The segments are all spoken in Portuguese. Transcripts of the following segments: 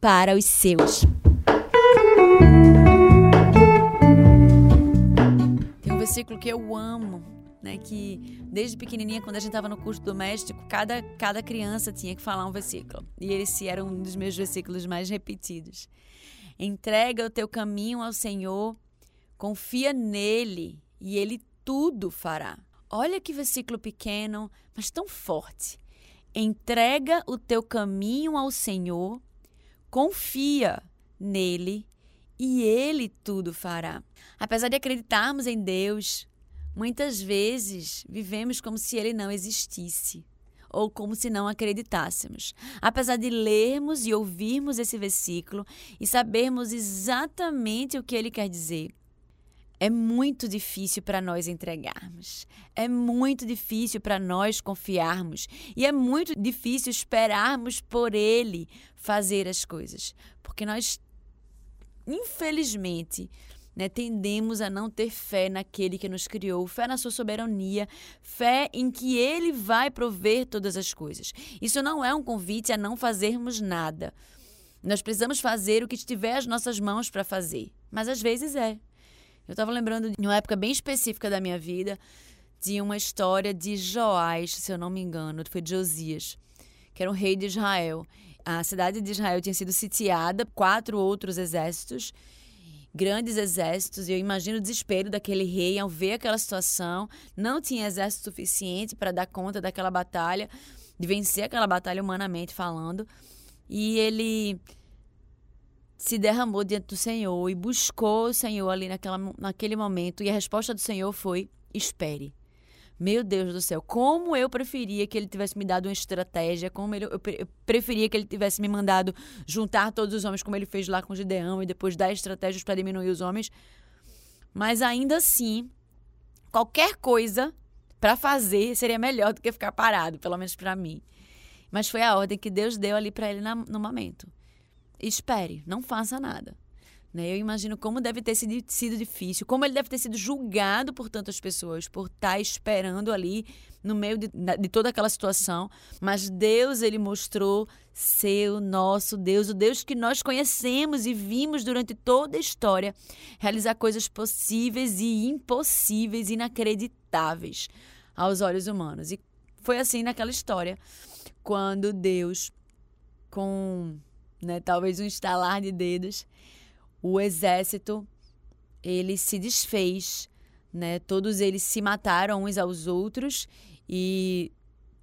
para os seus. Tem um versículo que eu amo, né, que desde pequenininha, quando a gente estava no curso doméstico, cada, cada criança tinha que falar um versículo. E esse era um dos meus versículos mais repetidos. Entrega o teu caminho ao Senhor, confia nele e ele tudo fará. Olha que versículo pequeno, mas tão forte. Entrega o teu caminho ao Senhor, confia nele e ele tudo fará. Apesar de acreditarmos em Deus, muitas vezes vivemos como se ele não existisse ou como se não acreditássemos. Apesar de lermos e ouvirmos esse versículo e sabermos exatamente o que ele quer dizer, é muito difícil para nós entregarmos. É muito difícil para nós confiarmos. E é muito difícil esperarmos por Ele fazer as coisas. Porque nós, infelizmente, né, tendemos a não ter fé naquele que nos criou, fé na sua soberania, fé em que Ele vai prover todas as coisas. Isso não é um convite a não fazermos nada. Nós precisamos fazer o que estiver às nossas mãos para fazer. Mas às vezes é. Eu estava lembrando de uma época bem específica da minha vida, de uma história de Joás, se eu não me engano, foi de Josias, que era um rei de Israel. A cidade de Israel tinha sido sitiada, quatro outros exércitos, grandes exércitos, e eu imagino o desespero daquele rei ao ver aquela situação. Não tinha exército suficiente para dar conta daquela batalha, de vencer aquela batalha humanamente falando. E ele se derramou diante do Senhor e buscou o Senhor ali naquela, naquele momento. E a resposta do Senhor foi: espere. Meu Deus do céu, como eu preferia que ele tivesse me dado uma estratégia, como ele, eu preferia que ele tivesse me mandado juntar todos os homens, como ele fez lá com Gideão, e depois dar estratégias para diminuir os homens. Mas ainda assim, qualquer coisa para fazer seria melhor do que ficar parado, pelo menos para mim. Mas foi a ordem que Deus deu ali para ele no momento espere, não faça nada. Né? Eu imagino como deve ter sido, difícil, como ele deve ter sido julgado por tantas pessoas, por estar tá esperando ali no meio de, de toda aquela situação. Mas Deus, ele mostrou ser o nosso Deus, o Deus que nós conhecemos e vimos durante toda a história realizar coisas possíveis e impossíveis, inacreditáveis aos olhos humanos. E foi assim naquela história, quando Deus, com né? Talvez um estalar de dedos. O exército ele se desfez, né? Todos eles se mataram uns aos outros e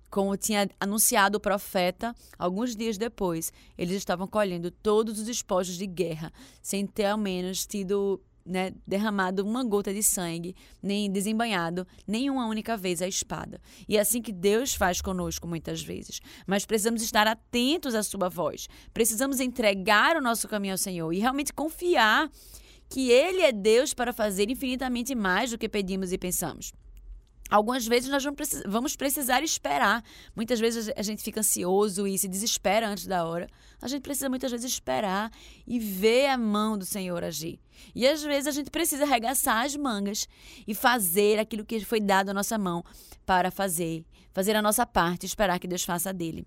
como tinha anunciado o profeta, alguns dias depois, eles estavam colhendo todos os despojos de guerra, sem ter ao menos tido né, derramado uma gota de sangue, nem desembanhado nenhuma única vez a espada. E é assim que Deus faz conosco muitas vezes. Mas precisamos estar atentos à sua voz. Precisamos entregar o nosso caminho ao Senhor e realmente confiar que Ele é Deus para fazer infinitamente mais do que pedimos e pensamos. Algumas vezes nós vamos precisar esperar. Muitas vezes a gente fica ansioso e se desespera antes da hora. A gente precisa muitas vezes esperar e ver a mão do Senhor agir. E às vezes a gente precisa arregaçar as mangas e fazer aquilo que foi dado à nossa mão para fazer. Fazer a nossa parte e esperar que Deus faça dele.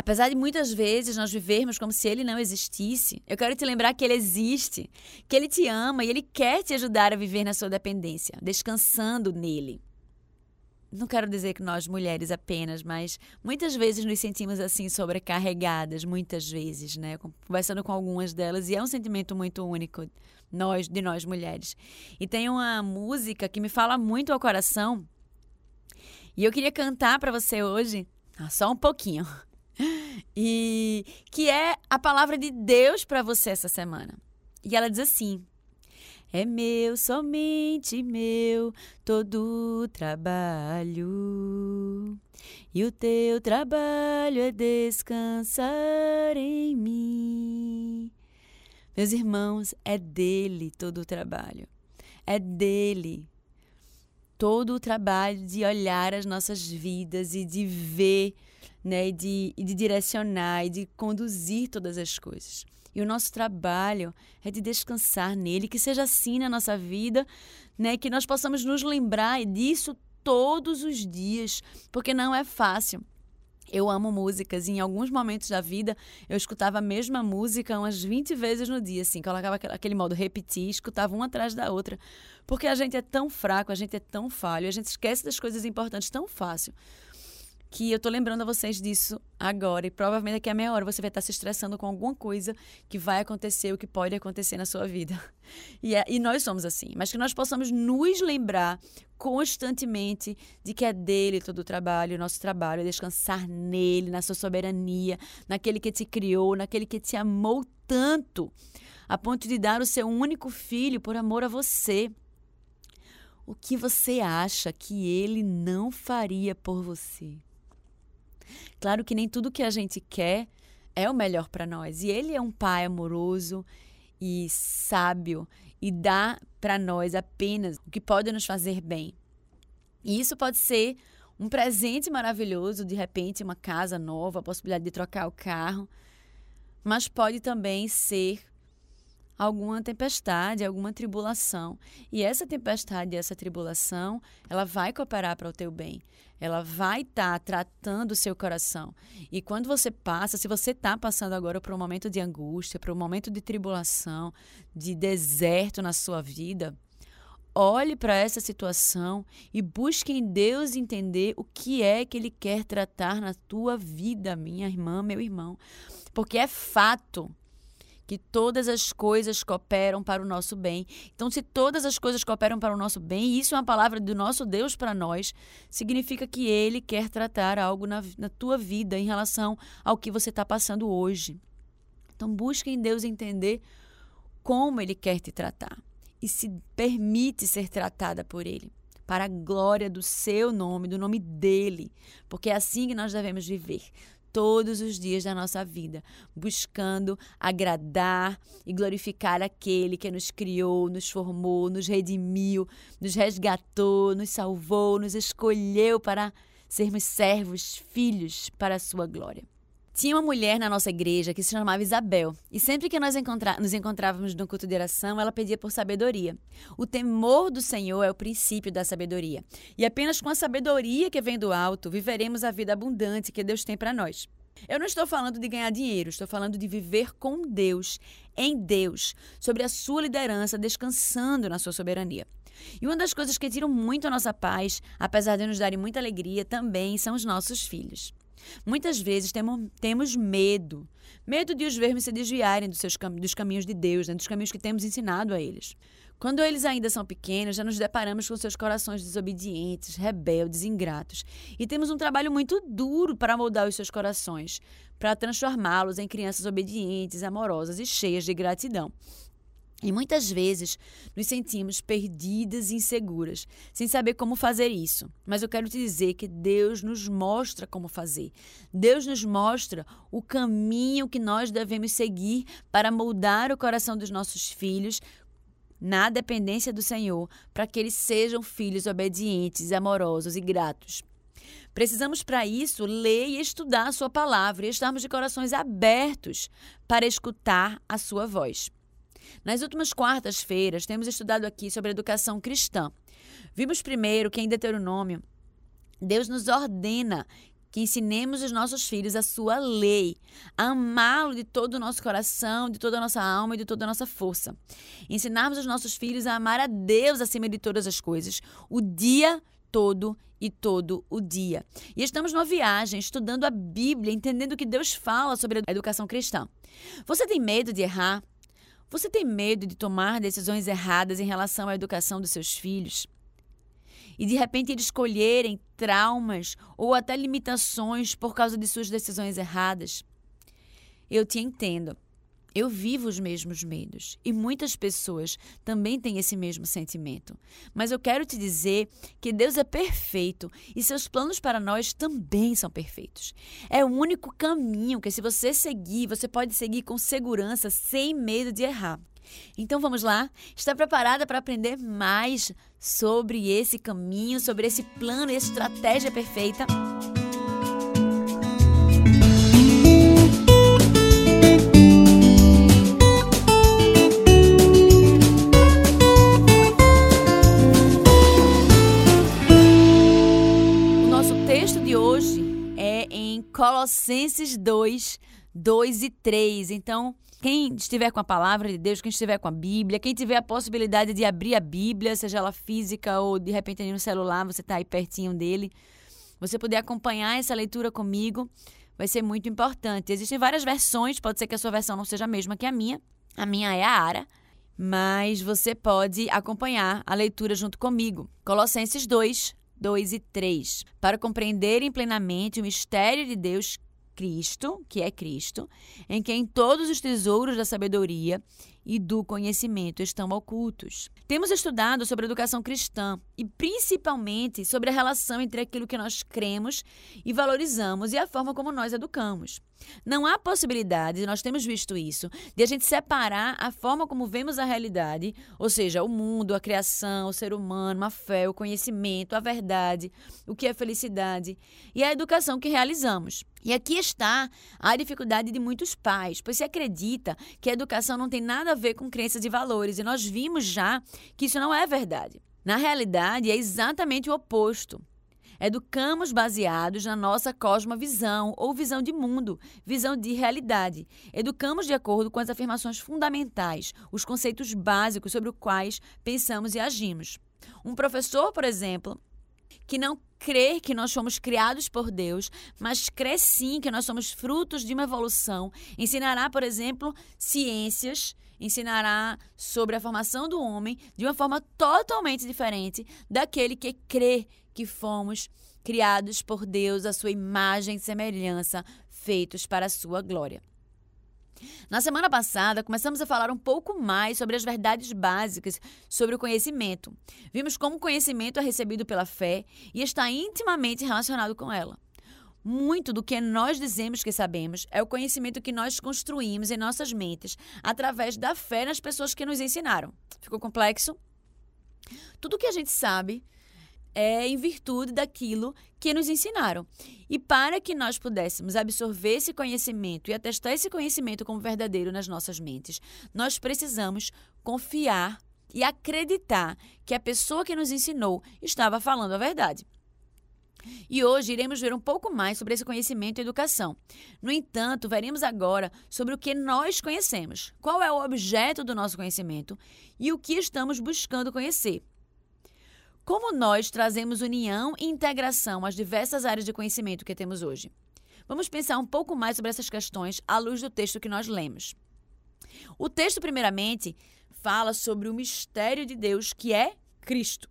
Apesar de muitas vezes nós vivermos como se ele não existisse, eu quero te lembrar que ele existe, que ele te ama e ele quer te ajudar a viver na sua dependência, descansando nele. Não quero dizer que nós mulheres apenas, mas muitas vezes nos sentimos assim sobrecarregadas, muitas vezes, né? Conversando com algumas delas e é um sentimento muito único nós de nós mulheres. E tem uma música que me fala muito ao coração. E eu queria cantar para você hoje, ah, só um pouquinho e que é a palavra de Deus para você essa semana. E ela diz assim: É meu, somente meu, todo o trabalho. E o teu trabalho é descansar em mim. Meus irmãos, é dele todo o trabalho. É dele todo o trabalho de olhar as nossas vidas e de ver né, e de, e de direcionar e de conduzir todas as coisas. E o nosso trabalho é de descansar nele, que seja assim na nossa vida, né, que nós possamos nos lembrar disso todos os dias, porque não é fácil. Eu amo músicas e em alguns momentos da vida eu escutava a mesma música umas 20 vezes no dia, assim, colocava aquele modo repetir, escutava uma atrás da outra, porque a gente é tão fraco, a gente é tão falho, a gente esquece das coisas importantes tão fácil que eu tô lembrando a vocês disso agora e provavelmente daqui a meia hora você vai estar se estressando com alguma coisa que vai acontecer ou que pode acontecer na sua vida. E, é, e nós somos assim, mas que nós possamos nos lembrar constantemente de que é dele todo o trabalho, o nosso trabalho é descansar nele, na sua soberania, naquele que te criou, naquele que te amou tanto, a ponto de dar o seu único filho por amor a você. O que você acha que ele não faria por você? Claro que nem tudo que a gente quer é o melhor para nós. E ele é um pai amoroso e sábio e dá para nós apenas o que pode nos fazer bem. E isso pode ser um presente maravilhoso, de repente, uma casa nova, a possibilidade de trocar o carro, mas pode também ser alguma tempestade, alguma tribulação. E essa tempestade, essa tribulação, ela vai cooperar para o teu bem. Ela vai estar tá tratando o seu coração. E quando você passa, se você está passando agora por um momento de angústia, por um momento de tribulação, de deserto na sua vida, olhe para essa situação e busque em Deus entender o que é que Ele quer tratar na tua vida, minha irmã, meu irmão. Porque é fato que todas as coisas cooperam para o nosso bem. Então, se todas as coisas cooperam para o nosso bem, e isso é uma palavra do nosso Deus para nós, significa que Ele quer tratar algo na, na tua vida em relação ao que você está passando hoje. Então, busque em Deus entender como Ele quer te tratar e se permite ser tratada por Ele para a glória do seu nome, do nome dele, porque é assim que nós devemos viver todos os dias da nossa vida, buscando agradar e glorificar aquele que nos criou, nos formou, nos redimiu, nos resgatou, nos salvou, nos escolheu para sermos servos, filhos para a sua glória. Tinha uma mulher na nossa igreja que se chamava Isabel, e sempre que nós encontra nos encontrávamos no culto de oração, ela pedia por sabedoria. O temor do Senhor é o princípio da sabedoria, e apenas com a sabedoria que vem do alto viveremos a vida abundante que Deus tem para nós. Eu não estou falando de ganhar dinheiro, estou falando de viver com Deus, em Deus, sobre a sua liderança, descansando na sua soberania. E uma das coisas que tiram muito a nossa paz, apesar de nos darem muita alegria, também são os nossos filhos. Muitas vezes temos, temos medo, medo de os vermos se desviarem dos, seus, dos caminhos de Deus, né, dos caminhos que temos ensinado a eles. Quando eles ainda são pequenos, já nos deparamos com seus corações desobedientes, rebeldes, ingratos. E temos um trabalho muito duro para moldar os seus corações, para transformá-los em crianças obedientes, amorosas e cheias de gratidão. E muitas vezes nos sentimos perdidas e inseguras, sem saber como fazer isso. Mas eu quero te dizer que Deus nos mostra como fazer. Deus nos mostra o caminho que nós devemos seguir para moldar o coração dos nossos filhos na dependência do Senhor, para que eles sejam filhos obedientes, amorosos e gratos. Precisamos, para isso, ler e estudar a Sua palavra e estarmos de corações abertos para escutar a Sua voz. Nas últimas quartas-feiras, temos estudado aqui sobre educação cristã. Vimos primeiro que em Deuteronômio, Deus nos ordena que ensinemos os nossos filhos a sua lei, a amá-lo de todo o nosso coração, de toda a nossa alma e de toda a nossa força. Ensinarmos os nossos filhos a amar a Deus acima de todas as coisas, o dia todo e todo o dia. E estamos numa viagem, estudando a Bíblia, entendendo o que Deus fala sobre a educação cristã. Você tem medo de errar? Você tem medo de tomar decisões erradas em relação à educação dos seus filhos? E de repente eles escolherem traumas ou até limitações por causa de suas decisões erradas? Eu te entendo. Eu vivo os mesmos medos e muitas pessoas também têm esse mesmo sentimento. Mas eu quero te dizer que Deus é perfeito e seus planos para nós também são perfeitos. É o único caminho que, se você seguir, você pode seguir com segurança, sem medo de errar. Então vamos lá? Está preparada para aprender mais sobre esse caminho, sobre esse plano e estratégia perfeita? Colossenses 2, 2 e 3. Então, quem estiver com a palavra de Deus, quem estiver com a Bíblia, quem tiver a possibilidade de abrir a Bíblia, seja ela física ou de repente no celular, você está aí pertinho dele, você puder acompanhar essa leitura comigo, vai ser muito importante. Existem várias versões, pode ser que a sua versão não seja a mesma que a minha. A minha é a Ara, mas você pode acompanhar a leitura junto comigo. Colossenses 2, 2 e 3. Para compreenderem plenamente o mistério de Deus Cristo, que é Cristo, em quem todos os tesouros da sabedoria e do conhecimento estão ocultos. Temos estudado sobre educação cristã e principalmente sobre a relação entre aquilo que nós cremos e valorizamos e a forma como nós educamos. Não há possibilidade, nós temos visto isso, de a gente separar a forma como vemos a realidade, ou seja, o mundo, a criação, o ser humano, a fé, o conhecimento, a verdade, o que é felicidade e a educação que realizamos. E aqui está a dificuldade de muitos pais, pois se acredita que a educação não tem nada a ver com crenças e valores, e nós vimos já que isso não é verdade. Na realidade, é exatamente o oposto. Educamos baseados na nossa cosmovisão ou visão de mundo, visão de realidade. Educamos de acordo com as afirmações fundamentais, os conceitos básicos sobre os quais pensamos e agimos. Um professor, por exemplo, que não crê que nós fomos criados por Deus, mas crê sim que nós somos frutos de uma evolução, ensinará, por exemplo, ciências, ensinará sobre a formação do homem de uma forma totalmente diferente daquele que crê que fomos criados por Deus, a sua imagem e semelhança, feitos para a sua glória. Na semana passada, começamos a falar um pouco mais sobre as verdades básicas sobre o conhecimento. Vimos como o conhecimento é recebido pela fé e está intimamente relacionado com ela. Muito do que nós dizemos que sabemos é o conhecimento que nós construímos em nossas mentes através da fé nas pessoas que nos ensinaram. Ficou complexo? Tudo que a gente sabe é em virtude daquilo que nos ensinaram. E para que nós pudéssemos absorver esse conhecimento e atestar esse conhecimento como verdadeiro nas nossas mentes, nós precisamos confiar e acreditar que a pessoa que nos ensinou estava falando a verdade. E hoje iremos ver um pouco mais sobre esse conhecimento e educação. No entanto, veremos agora sobre o que nós conhecemos, qual é o objeto do nosso conhecimento e o que estamos buscando conhecer. Como nós trazemos união e integração às diversas áreas de conhecimento que temos hoje? Vamos pensar um pouco mais sobre essas questões à luz do texto que nós lemos. O texto, primeiramente, fala sobre o mistério de Deus que é Cristo.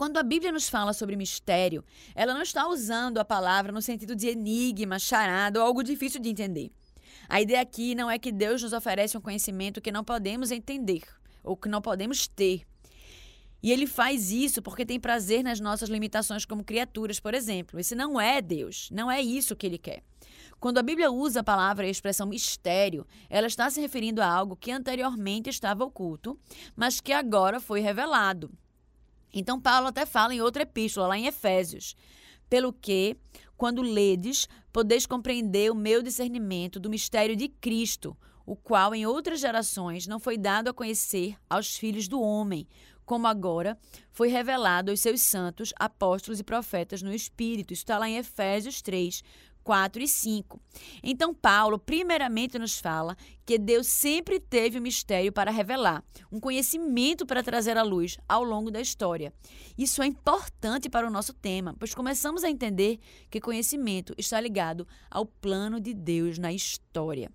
Quando a Bíblia nos fala sobre mistério, ela não está usando a palavra no sentido de enigma, charada ou algo difícil de entender. A ideia aqui não é que Deus nos oferece um conhecimento que não podemos entender ou que não podemos ter. E ele faz isso porque tem prazer nas nossas limitações como criaturas, por exemplo. Esse não é Deus, não é isso que ele quer. Quando a Bíblia usa a palavra e a expressão mistério, ela está se referindo a algo que anteriormente estava oculto, mas que agora foi revelado. Então, Paulo até fala em outra epístola, lá em Efésios. Pelo que, quando ledes, podeis compreender o meu discernimento do mistério de Cristo, o qual em outras gerações não foi dado a conhecer aos filhos do homem, como agora foi revelado aos seus santos, apóstolos e profetas no Espírito. Isso está lá em Efésios 3, 4 e 5. Então, Paulo, primeiramente, nos fala que Deus sempre teve um mistério para revelar, um conhecimento para trazer à luz ao longo da história. Isso é importante para o nosso tema, pois começamos a entender que conhecimento está ligado ao plano de Deus na história,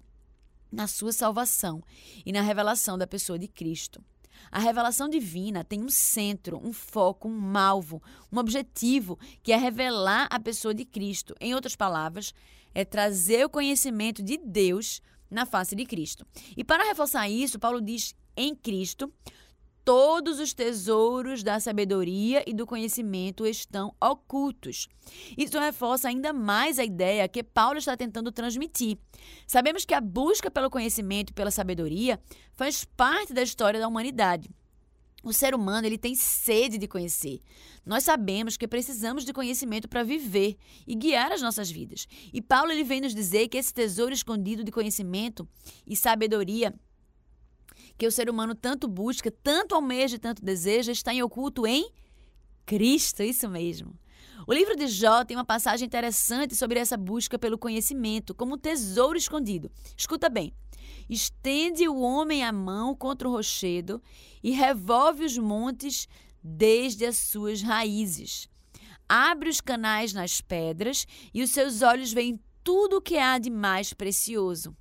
na sua salvação e na revelação da pessoa de Cristo. A revelação divina tem um centro, um foco, um alvo, um objetivo, que é revelar a pessoa de Cristo. Em outras palavras, é trazer o conhecimento de Deus na face de Cristo. E para reforçar isso, Paulo diz: em Cristo, todos os tesouros da sabedoria e do conhecimento estão ocultos. Isso reforça ainda mais a ideia que Paulo está tentando transmitir. Sabemos que a busca pelo conhecimento e pela sabedoria faz parte da história da humanidade. O ser humano ele tem sede de conhecer. Nós sabemos que precisamos de conhecimento para viver e guiar as nossas vidas. E Paulo ele vem nos dizer que esse tesouro escondido de conhecimento e sabedoria que o ser humano tanto busca, tanto almeja e tanto deseja, está em oculto em Cristo, isso mesmo. O livro de Jó tem uma passagem interessante sobre essa busca pelo conhecimento, como um tesouro escondido. Escuta bem. Estende o homem a mão contra o rochedo e revolve os montes desde as suas raízes. Abre os canais nas pedras e os seus olhos veem tudo o que há de mais precioso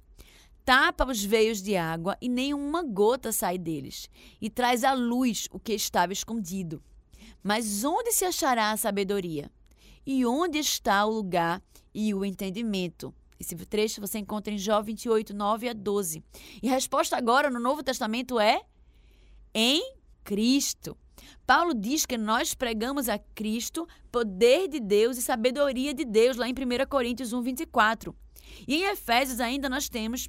tapa os veios de água e nenhuma gota sai deles, e traz à luz o que estava escondido. Mas onde se achará a sabedoria? E onde está o lugar e o entendimento? Esse trecho você encontra em Jó 28, 9 a 12. E a resposta agora no Novo Testamento é em Cristo. Paulo diz que nós pregamos a Cristo, poder de Deus e sabedoria de Deus, lá em 1 Coríntios 1, 24. E em Efésios ainda nós temos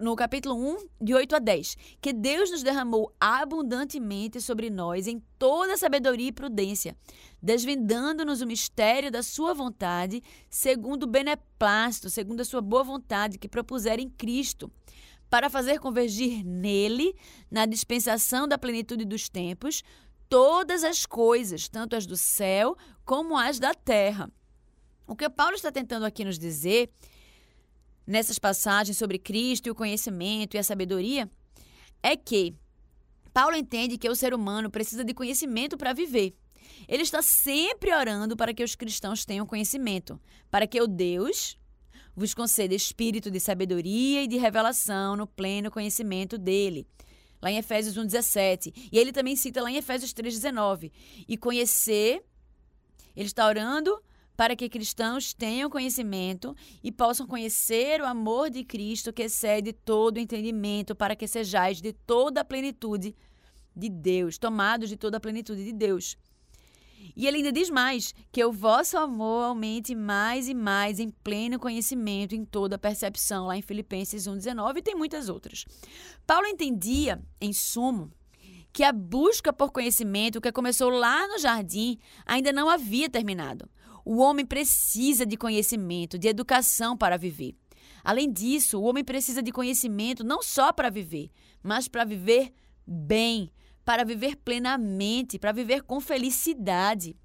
no capítulo 1, de 8 a 10, que Deus nos derramou abundantemente sobre nós em toda sabedoria e prudência, desvendando-nos o mistério da sua vontade, segundo o beneplácito, segundo a sua boa vontade que propuser em Cristo, para fazer convergir nele, na dispensação da plenitude dos tempos, todas as coisas, tanto as do céu como as da terra. O que Paulo está tentando aqui nos dizer nessas passagens sobre Cristo e o conhecimento e a sabedoria é que Paulo entende que o ser humano precisa de conhecimento para viver. Ele está sempre orando para que os cristãos tenham conhecimento, para que o Deus vos conceda espírito de sabedoria e de revelação no pleno conhecimento dele. Lá em Efésios 1,17. E ele também cita lá em Efésios 3,19. E conhecer, ele está orando para que cristãos tenham conhecimento e possam conhecer o amor de Cristo que excede todo entendimento, para que sejais de toda a plenitude de Deus, tomados de toda a plenitude de Deus. E ele ainda diz mais: que o vosso amor aumente mais e mais em pleno conhecimento, em toda percepção, lá em Filipenses 1,19 e tem muitas outras. Paulo entendia, em sumo, que a busca por conhecimento que começou lá no jardim ainda não havia terminado. O homem precisa de conhecimento, de educação para viver. Além disso, o homem precisa de conhecimento não só para viver, mas para viver bem, para viver plenamente, para viver com felicidade.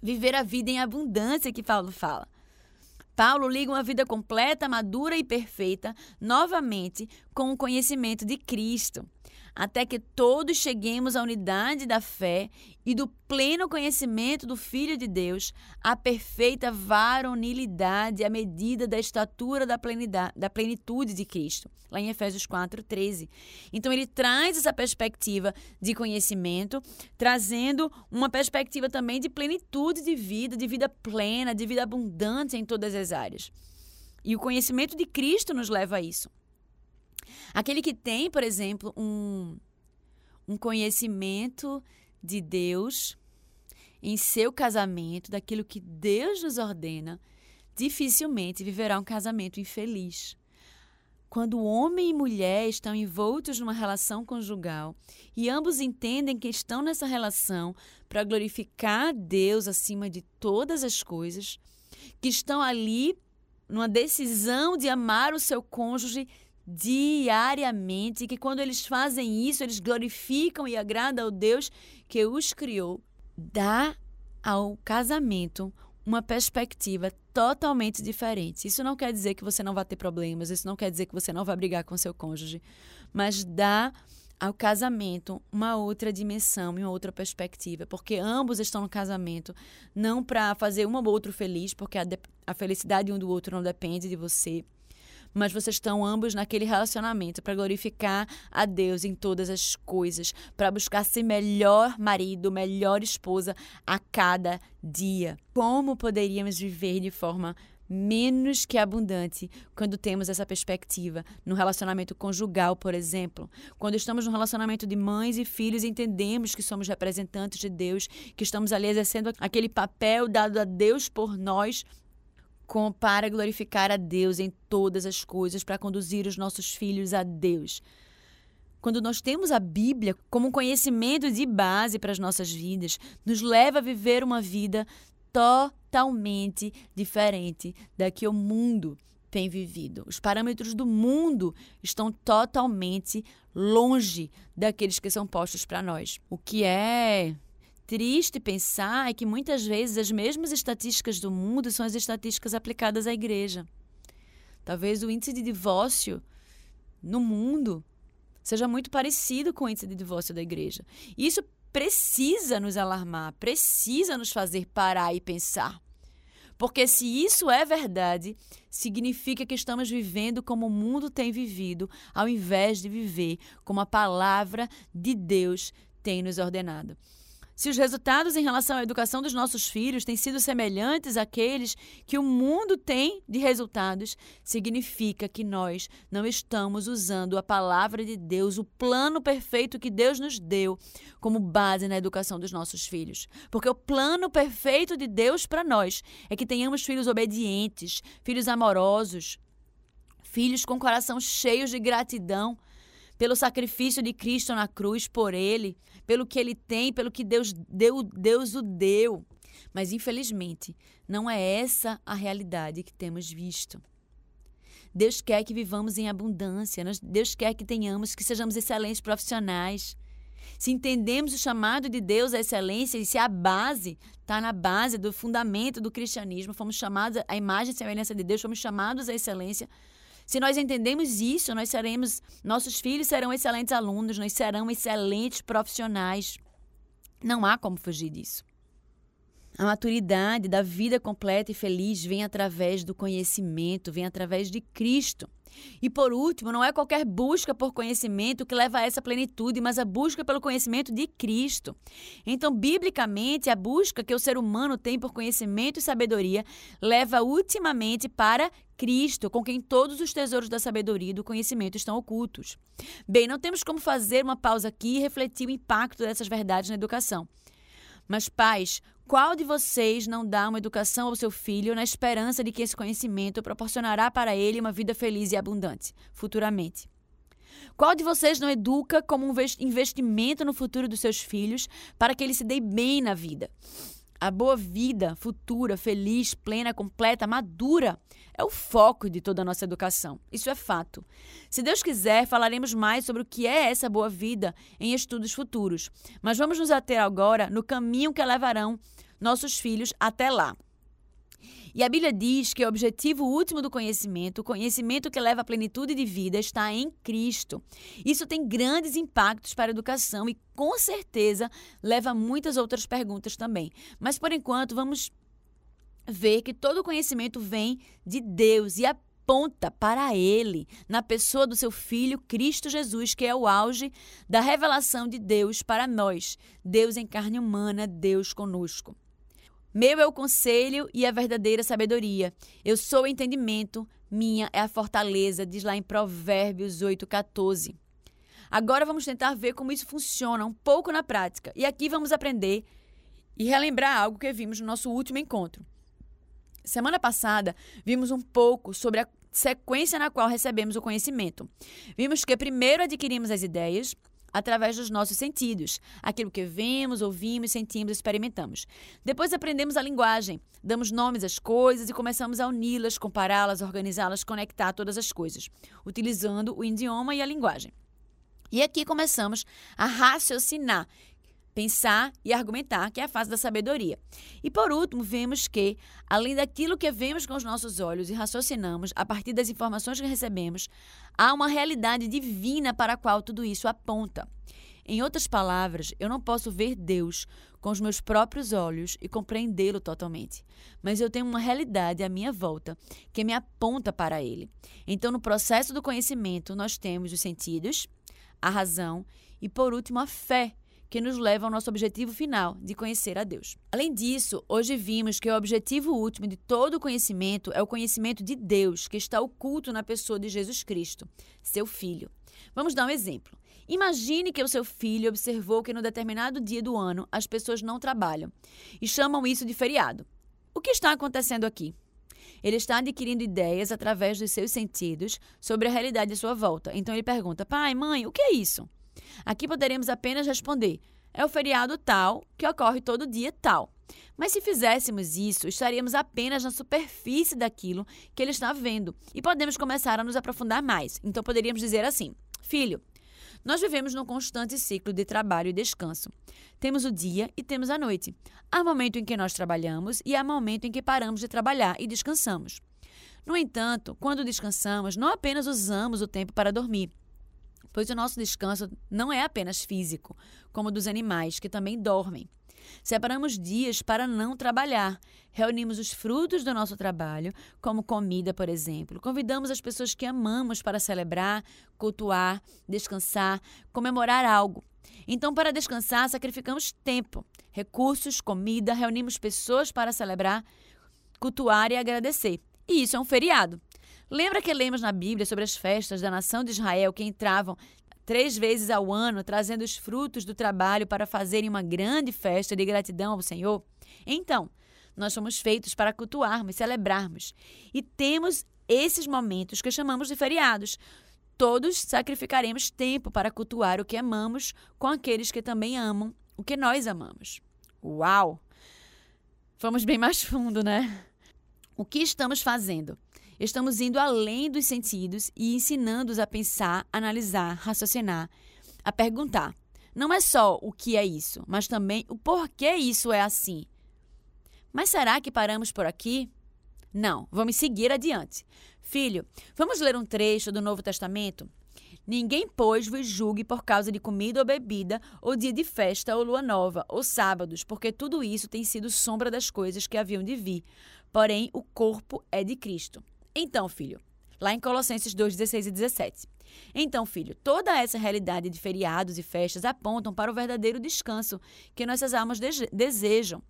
Viver a vida em abundância que Paulo fala. Paulo liga uma vida completa, madura e perfeita, novamente, com o conhecimento de Cristo até que todos cheguemos à unidade da fé e do pleno conhecimento do Filho de Deus, à perfeita varonilidade à medida da estatura da, plenidade, da plenitude de Cristo, lá em Efésios 4, 13. Então, ele traz essa perspectiva de conhecimento, trazendo uma perspectiva também de plenitude de vida, de vida plena, de vida abundante em todas as áreas. E o conhecimento de Cristo nos leva a isso. Aquele que tem, por exemplo, um, um conhecimento de Deus em seu casamento, daquilo que Deus nos ordena, dificilmente viverá um casamento infeliz. Quando homem e mulher estão envoltos numa relação conjugal e ambos entendem que estão nessa relação para glorificar Deus acima de todas as coisas, que estão ali numa decisão de amar o seu cônjuge diariamente, que quando eles fazem isso, eles glorificam e agradam ao Deus que os criou, dá ao casamento uma perspectiva totalmente diferente. Isso não quer dizer que você não vai ter problemas, isso não quer dizer que você não vai brigar com seu cônjuge, mas dá ao casamento uma outra dimensão e uma outra perspectiva, porque ambos estão no casamento não para fazer um ou outro feliz, porque a, a felicidade um do outro não depende de você, mas vocês estão ambos naquele relacionamento para glorificar a Deus em todas as coisas, para buscar ser melhor marido, melhor esposa a cada dia. Como poderíamos viver de forma menos que abundante quando temos essa perspectiva no relacionamento conjugal, por exemplo. Quando estamos no relacionamento de mães e filhos, entendemos que somos representantes de Deus, que estamos ali exercendo aquele papel dado a Deus por nós com, para glorificar a Deus em todas as coisas, para conduzir os nossos filhos a Deus. Quando nós temos a Bíblia como um conhecimento de base para as nossas vidas, nos leva a viver uma vida totalmente diferente da que o mundo tem vivido. Os parâmetros do mundo estão totalmente longe daqueles que são postos para nós. O que é triste pensar é que muitas vezes as mesmas estatísticas do mundo são as estatísticas aplicadas à igreja. Talvez o índice de divórcio no mundo seja muito parecido com o índice de divórcio da igreja. Isso precisa nos alarmar, precisa nos fazer parar e pensar. Porque se isso é verdade, significa que estamos vivendo como o mundo tem vivido, ao invés de viver como a palavra de Deus tem nos ordenado. Se os resultados em relação à educação dos nossos filhos têm sido semelhantes àqueles que o mundo tem de resultados, significa que nós não estamos usando a palavra de Deus, o plano perfeito que Deus nos deu, como base na educação dos nossos filhos. Porque o plano perfeito de Deus para nós é que tenhamos filhos obedientes, filhos amorosos, filhos com coração cheios de gratidão pelo sacrifício de Cristo na cruz por ele, pelo que ele tem, pelo que Deus deu, Deus o deu. Mas infelizmente, não é essa a realidade que temos visto. Deus quer que vivamos em abundância, Deus quer que tenhamos, que sejamos excelentes profissionais. Se entendemos o chamado de Deus à excelência e se a base está na base do fundamento do cristianismo, fomos chamados à imagem e semelhança de Deus, fomos chamados à excelência, se nós entendemos isso, nós seremos, nossos filhos serão excelentes alunos, nós serão excelentes profissionais. Não há como fugir disso. A maturidade da vida completa e feliz vem através do conhecimento, vem através de Cristo. E por último, não é qualquer busca por conhecimento que leva a essa plenitude, mas a busca pelo conhecimento de Cristo. Então, biblicamente, a busca que o ser humano tem por conhecimento e sabedoria leva ultimamente para Cristo, com quem todos os tesouros da sabedoria e do conhecimento estão ocultos. Bem, não temos como fazer uma pausa aqui e refletir o impacto dessas verdades na educação. Mas, pais, qual de vocês não dá uma educação ao seu filho na esperança de que esse conhecimento proporcionará para ele uma vida feliz e abundante, futuramente? Qual de vocês não educa como um investimento no futuro dos seus filhos para que ele se dê bem na vida? A boa vida futura, feliz, plena, completa, madura é o foco de toda a nossa educação. Isso é fato. Se Deus quiser, falaremos mais sobre o que é essa boa vida em estudos futuros. Mas vamos nos ater agora no caminho que levarão nossos filhos até lá. E a Bíblia diz que o objetivo último do conhecimento, o conhecimento que leva à plenitude de vida, está em Cristo. Isso tem grandes impactos para a educação e, com certeza, leva a muitas outras perguntas também. Mas, por enquanto, vamos ver que todo conhecimento vem de Deus e aponta para Ele, na pessoa do seu Filho Cristo Jesus, que é o auge da revelação de Deus para nós. Deus em carne humana, Deus conosco. Meu é o conselho e a verdadeira sabedoria. Eu sou o entendimento, minha é a fortaleza, diz lá em Provérbios 8,14. Agora vamos tentar ver como isso funciona um pouco na prática. E aqui vamos aprender e relembrar algo que vimos no nosso último encontro. Semana passada, vimos um pouco sobre a sequência na qual recebemos o conhecimento. Vimos que primeiro adquirimos as ideias através dos nossos sentidos, aquilo que vemos, ouvimos, sentimos, experimentamos. Depois aprendemos a linguagem, damos nomes às coisas e começamos a uni-las, compará-las, organizá-las, conectar todas as coisas, utilizando o idioma e a linguagem. E aqui começamos a raciocinar, pensar e argumentar, que é a fase da sabedoria. E por último, vemos que, além daquilo que vemos com os nossos olhos e raciocinamos a partir das informações que recebemos, há uma realidade divina para a qual tudo isso aponta. Em outras palavras, eu não posso ver Deus com os meus próprios olhos e compreendê-lo totalmente, mas eu tenho uma realidade à minha volta que me aponta para ele. Então, no processo do conhecimento, nós temos os sentidos, a razão e, por último, a fé que nos leva ao nosso objetivo final, de conhecer a Deus. Além disso, hoje vimos que o objetivo último de todo conhecimento é o conhecimento de Deus, que está oculto na pessoa de Jesus Cristo, seu Filho. Vamos dar um exemplo. Imagine que o seu filho observou que no determinado dia do ano as pessoas não trabalham e chamam isso de feriado. O que está acontecendo aqui? Ele está adquirindo ideias através dos seus sentidos sobre a realidade à sua volta. Então ele pergunta: pai, mãe, o que é isso? Aqui poderemos apenas responder: é o feriado tal que ocorre todo dia tal. Mas se fizéssemos isso, estaríamos apenas na superfície daquilo que ele está vendo e podemos começar a nos aprofundar mais. Então poderíamos dizer assim: Filho, nós vivemos num constante ciclo de trabalho e descanso. Temos o dia e temos a noite. Há momento em que nós trabalhamos e há momento em que paramos de trabalhar e descansamos. No entanto, quando descansamos, não apenas usamos o tempo para dormir, pois o nosso descanso não é apenas físico, como o dos animais, que também dormem. Separamos dias para não trabalhar. Reunimos os frutos do nosso trabalho, como comida, por exemplo. Convidamos as pessoas que amamos para celebrar, cultuar, descansar, comemorar algo. Então, para descansar, sacrificamos tempo, recursos, comida, reunimos pessoas para celebrar, cultuar e agradecer. E isso é um feriado. Lembra que lemos na Bíblia sobre as festas da nação de Israel que entravam três vezes ao ano, trazendo os frutos do trabalho para fazerem uma grande festa de gratidão ao Senhor? Então, nós somos feitos para cultuarmos, celebrarmos. E temos esses momentos que chamamos de feriados. Todos sacrificaremos tempo para cultuar o que amamos com aqueles que também amam o que nós amamos. Uau! Vamos bem mais fundo, né? O que estamos fazendo? Estamos indo além dos sentidos e ensinando-os a pensar, analisar, raciocinar, a perguntar. Não é só o que é isso, mas também o porquê isso é assim. Mas será que paramos por aqui? Não, vamos seguir adiante. Filho, vamos ler um trecho do Novo Testamento? Ninguém, pois, vos julgue por causa de comida ou bebida, ou dia de festa, ou lua nova, ou sábados, porque tudo isso tem sido sombra das coisas que haviam de vir. Porém, o corpo é de Cristo. Então, filho, lá em Colossenses 2, 16 e 17. Então, filho, toda essa realidade de feriados e festas apontam para o verdadeiro descanso que nossas almas desejam,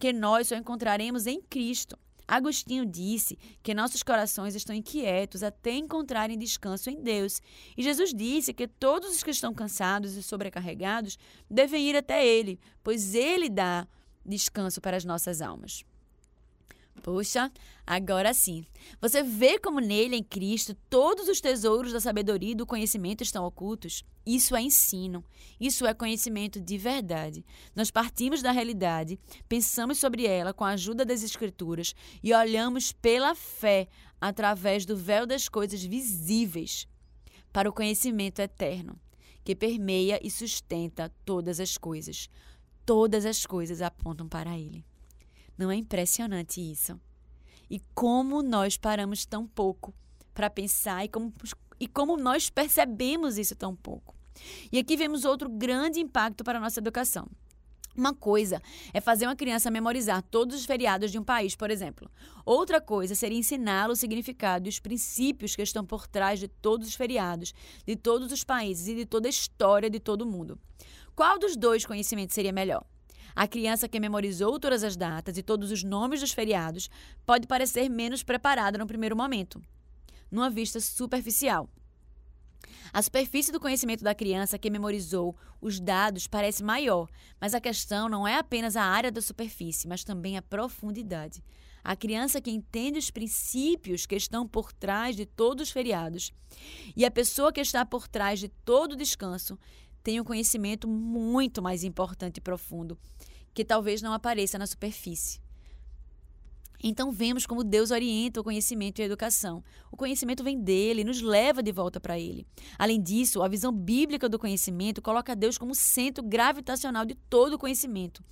que nós só encontraremos em Cristo. Agostinho disse que nossos corações estão inquietos até encontrarem descanso em Deus. E Jesus disse que todos os que estão cansados e sobrecarregados devem ir até Ele, pois Ele dá descanso para as nossas almas. Puxa, agora sim. Você vê como nele, em Cristo, todos os tesouros da sabedoria e do conhecimento estão ocultos? Isso é ensino. Isso é conhecimento de verdade. Nós partimos da realidade, pensamos sobre ela com a ajuda das Escrituras e olhamos pela fé através do véu das coisas visíveis para o conhecimento eterno, que permeia e sustenta todas as coisas. Todas as coisas apontam para ele. Não é impressionante isso? E como nós paramos tão pouco para pensar e como, e como nós percebemos isso tão pouco. E aqui vemos outro grande impacto para a nossa educação. Uma coisa é fazer uma criança memorizar todos os feriados de um país, por exemplo. Outra coisa seria ensiná-lo o significado e os princípios que estão por trás de todos os feriados, de todos os países e de toda a história de todo mundo. Qual dos dois conhecimentos seria melhor? A criança que memorizou todas as datas e todos os nomes dos feriados pode parecer menos preparada no primeiro momento. numa vista superficial. A superfície do conhecimento da criança que memorizou os dados parece maior, mas a questão não é apenas a área da superfície, mas também a profundidade. A criança que entende os princípios que estão por trás de todos os feriados e a pessoa que está por trás de todo o descanso tem um conhecimento muito mais importante e profundo, que talvez não apareça na superfície. Então vemos como Deus orienta o conhecimento e a educação. O conhecimento vem dele, nos leva de volta para ele. Além disso, a visão bíblica do conhecimento coloca Deus como centro gravitacional de todo o conhecimento.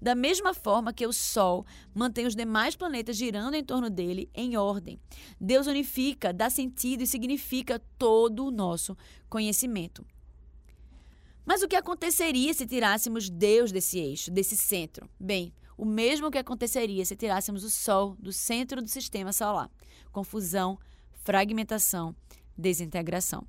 Da mesma forma que o Sol mantém os demais planetas girando em torno dele em ordem, Deus unifica, dá sentido e significa todo o nosso conhecimento. Mas o que aconteceria se tirássemos Deus desse eixo, desse centro? Bem, o mesmo que aconteceria se tirássemos o Sol do centro do sistema solar: confusão, fragmentação, desintegração.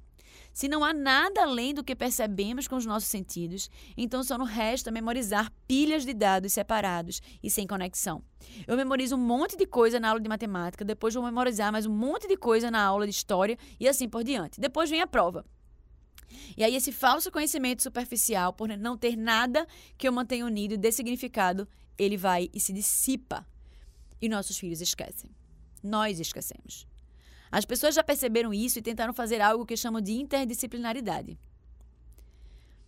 Se não há nada além do que percebemos com os nossos sentidos, então só nos resta memorizar pilhas de dados separados e sem conexão. Eu memorizo um monte de coisa na aula de matemática, depois vou memorizar mais um monte de coisa na aula de história e assim por diante. Depois vem a prova. E aí, esse falso conhecimento superficial, por não ter nada que eu mantenha unido e dê significado, ele vai e se dissipa. E nossos filhos esquecem. Nós esquecemos. As pessoas já perceberam isso e tentaram fazer algo que chamam de interdisciplinaridade.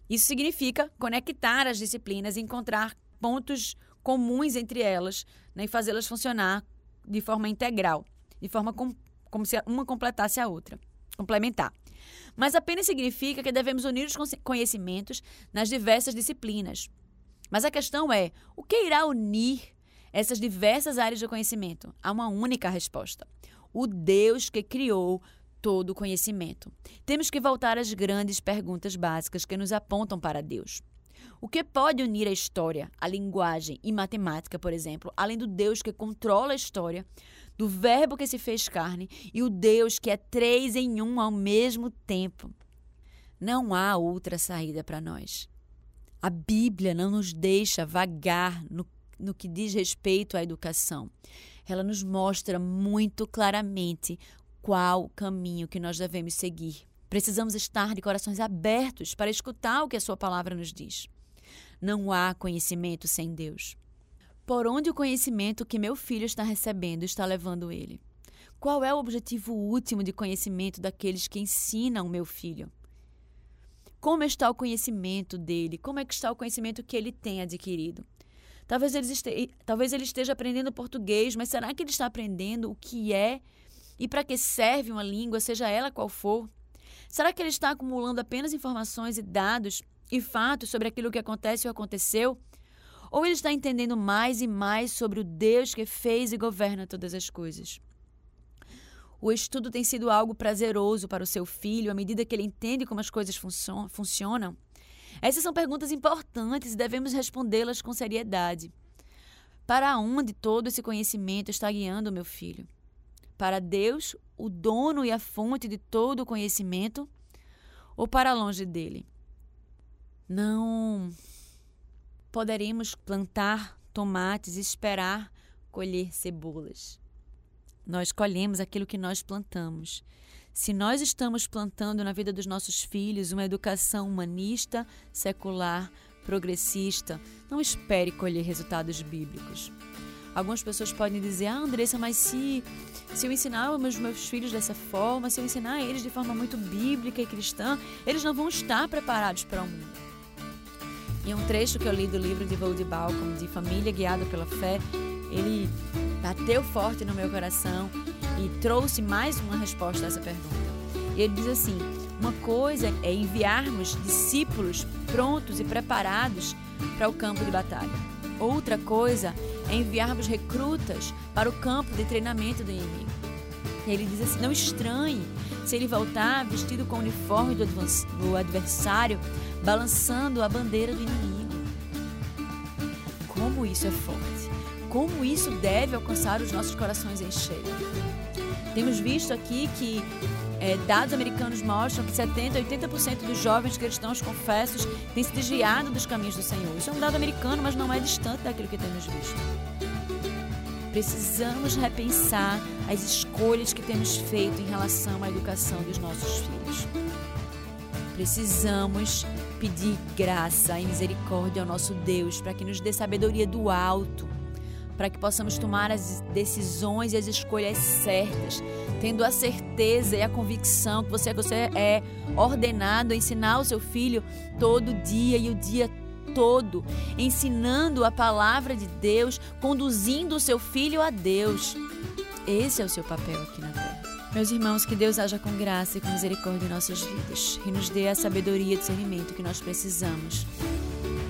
Isso significa conectar as disciplinas e encontrar pontos comuns entre elas né, e fazê-las funcionar de forma integral, de forma com, como se uma completasse a outra, complementar. Mas apenas significa que devemos unir os conhecimentos nas diversas disciplinas. Mas a questão é: o que irá unir essas diversas áreas de conhecimento? Há uma única resposta: o Deus que criou todo o conhecimento. Temos que voltar às grandes perguntas básicas que nos apontam para Deus. O que pode unir a história, a linguagem e matemática, por exemplo, além do Deus que controla a história, do Verbo que se fez carne e o Deus que é três em um ao mesmo tempo? Não há outra saída para nós. A Bíblia não nos deixa vagar no, no que diz respeito à educação ela nos mostra muito claramente qual o caminho que nós devemos seguir. Precisamos estar de corações abertos para escutar o que a Sua palavra nos diz. Não há conhecimento sem Deus. Por onde o conhecimento que meu filho está recebendo está levando ele? Qual é o objetivo último de conhecimento daqueles que ensinam meu filho? Como está o conhecimento dele? Como é que está o conhecimento que ele tem adquirido? Talvez ele, esteja, talvez ele esteja aprendendo português, mas será que ele está aprendendo o que é e para que serve uma língua, seja ela qual for? Será que ele está acumulando apenas informações e dados e fatos sobre aquilo que acontece ou aconteceu? Ou ele está entendendo mais e mais sobre o Deus que fez e governa todas as coisas? O estudo tem sido algo prazeroso para o seu filho à medida que ele entende como as coisas funcionam? Essas são perguntas importantes e devemos respondê-las com seriedade. Para onde todo esse conhecimento está guiando o meu filho? Para Deus, o dono e a fonte de todo o conhecimento, ou para longe dele? Não poderemos plantar tomates e esperar colher cebolas. Nós colhemos aquilo que nós plantamos. Se nós estamos plantando na vida dos nossos filhos uma educação humanista, secular, progressista, não espere colher resultados bíblicos. Algumas pessoas podem dizer: Ah, Andressa, mas se, se eu ensinar os meus, filhos dessa forma, se eu ensinar eles de forma muito bíblica e cristã, eles não vão estar preparados para o mundo. Em um trecho que eu li do livro de Vold Balcom, de Família Guiada pela Fé, ele bateu forte no meu coração e trouxe mais uma resposta a essa pergunta. Ele diz assim: uma coisa é enviarmos discípulos prontos e preparados para o campo de batalha. Outra coisa é enviarmos recrutas para o campo de treinamento do inimigo. Ele diz assim: não estranhe se ele voltar vestido com o uniforme do adversário, balançando a bandeira do inimigo. Como isso é forte! Como isso deve alcançar os nossos corações em cheio. Temos visto aqui que é, dados americanos mostram que 70% a 80% dos jovens cristãos confessos têm se desviado dos caminhos do Senhor. Isso é um dado americano, mas não é distante daquilo que temos visto. Precisamos repensar as escolhas que temos feito em relação à educação dos nossos filhos. Precisamos pedir graça e misericórdia ao nosso Deus para que nos dê sabedoria do alto, para que possamos tomar as decisões e as escolhas certas, tendo a certeza e a convicção que você, você é ordenado a ensinar o seu filho todo dia e o dia todo, ensinando a palavra de Deus, conduzindo o seu filho a Deus. Esse é o seu papel aqui na terra. Meus irmãos, que Deus haja com graça e com misericórdia em nossas vidas e nos dê a sabedoria e discernimento que nós precisamos